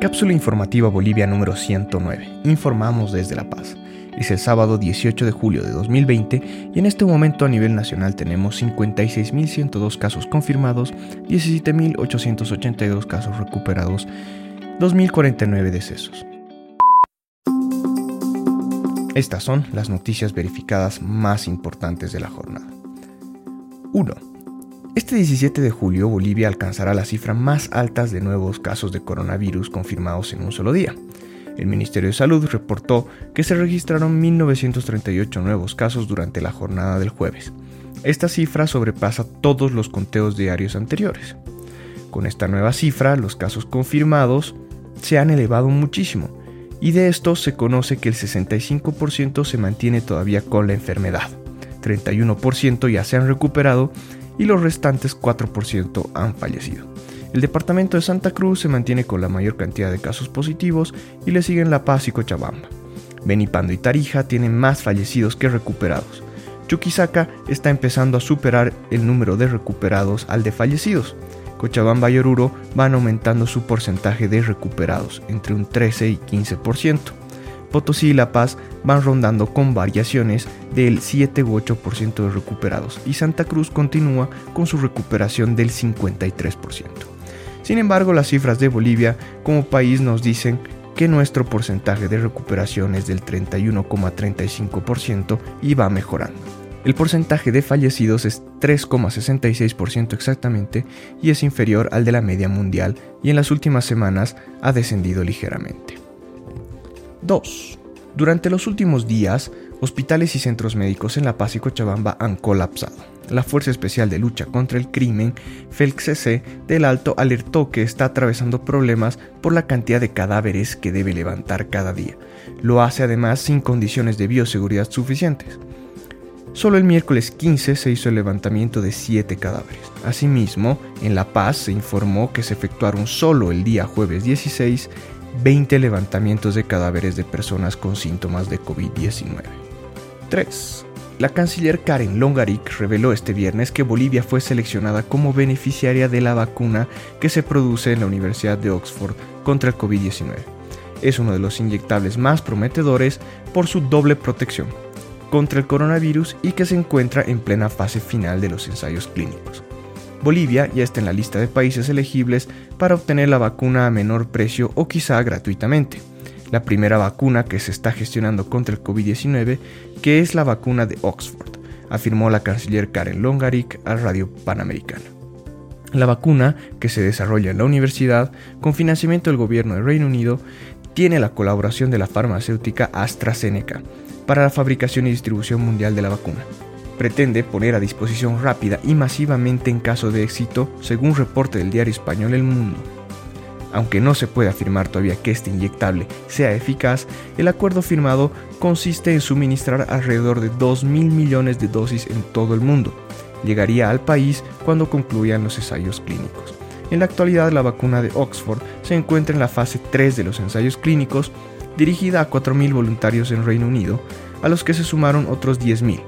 Cápsula informativa Bolivia número 109. Informamos desde La Paz. Es el sábado 18 de julio de 2020 y en este momento a nivel nacional tenemos 56.102 casos confirmados, 17.882 casos recuperados, 2.049 decesos. Estas son las noticias verificadas más importantes de la jornada. 1. Este 17 de julio Bolivia alcanzará la cifra más alta de nuevos casos de coronavirus confirmados en un solo día. El Ministerio de Salud reportó que se registraron 1.938 nuevos casos durante la jornada del jueves. Esta cifra sobrepasa todos los conteos diarios anteriores. Con esta nueva cifra, los casos confirmados se han elevado muchísimo, y de estos se conoce que el 65% se mantiene todavía con la enfermedad, 31% ya se han recuperado y los restantes 4% han fallecido. El departamento de Santa Cruz se mantiene con la mayor cantidad de casos positivos y le siguen La Paz y Cochabamba. Benipando y Tarija tienen más fallecidos que recuperados. Chuquisaca está empezando a superar el número de recuperados al de fallecidos. Cochabamba y Oruro van aumentando su porcentaje de recuperados entre un 13 y 15%. Potosí y La Paz van rondando con variaciones del 7 u 8% de recuperados y Santa Cruz continúa con su recuperación del 53%. Sin embargo, las cifras de Bolivia como país nos dicen que nuestro porcentaje de recuperación es del 31,35% y va mejorando. El porcentaje de fallecidos es 3,66% exactamente y es inferior al de la media mundial y en las últimas semanas ha descendido ligeramente. 2. Durante los últimos días, hospitales y centros médicos en La Paz y Cochabamba han colapsado. La Fuerza Especial de Lucha contra el Crimen, FELCC, del Alto alertó que está atravesando problemas por la cantidad de cadáveres que debe levantar cada día. Lo hace además sin condiciones de bioseguridad suficientes. Solo el miércoles 15 se hizo el levantamiento de 7 cadáveres. Asimismo, en La Paz se informó que se efectuaron solo el día jueves 16 20 levantamientos de cadáveres de personas con síntomas de COVID-19. 3. La canciller Karen Longaric reveló este viernes que Bolivia fue seleccionada como beneficiaria de la vacuna que se produce en la Universidad de Oxford contra el COVID-19. Es uno de los inyectables más prometedores por su doble protección contra el coronavirus y que se encuentra en plena fase final de los ensayos clínicos. Bolivia ya está en la lista de países elegibles para obtener la vacuna a menor precio o quizá gratuitamente. La primera vacuna que se está gestionando contra el COVID-19, que es la vacuna de Oxford, afirmó la canciller Karen Longaric a Radio Panamericana. La vacuna, que se desarrolla en la universidad con financiamiento del gobierno de Reino Unido, tiene la colaboración de la farmacéutica AstraZeneca para la fabricación y distribución mundial de la vacuna pretende poner a disposición rápida y masivamente en caso de éxito, según reporte del diario español El Mundo. Aunque no se puede afirmar todavía que este inyectable sea eficaz, el acuerdo firmado consiste en suministrar alrededor de 2.000 millones de dosis en todo el mundo. Llegaría al país cuando concluyan los ensayos clínicos. En la actualidad la vacuna de Oxford se encuentra en la fase 3 de los ensayos clínicos, dirigida a 4.000 voluntarios en Reino Unido, a los que se sumaron otros 10.000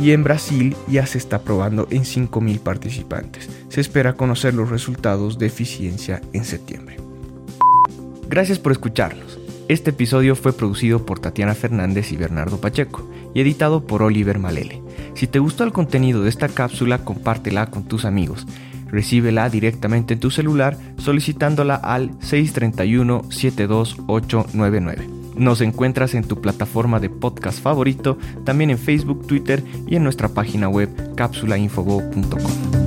y en Brasil ya se está probando en 5.000 participantes. Se espera conocer los resultados de eficiencia en septiembre. Gracias por escucharnos. Este episodio fue producido por Tatiana Fernández y Bernardo Pacheco y editado por Oliver Malele. Si te gustó el contenido de esta cápsula, compártela con tus amigos. Recíbela directamente en tu celular solicitándola al 631 72899. Nos encuentras en tu plataforma de podcast favorito, también en Facebook, Twitter y en nuestra página web cápsulainfogo.com.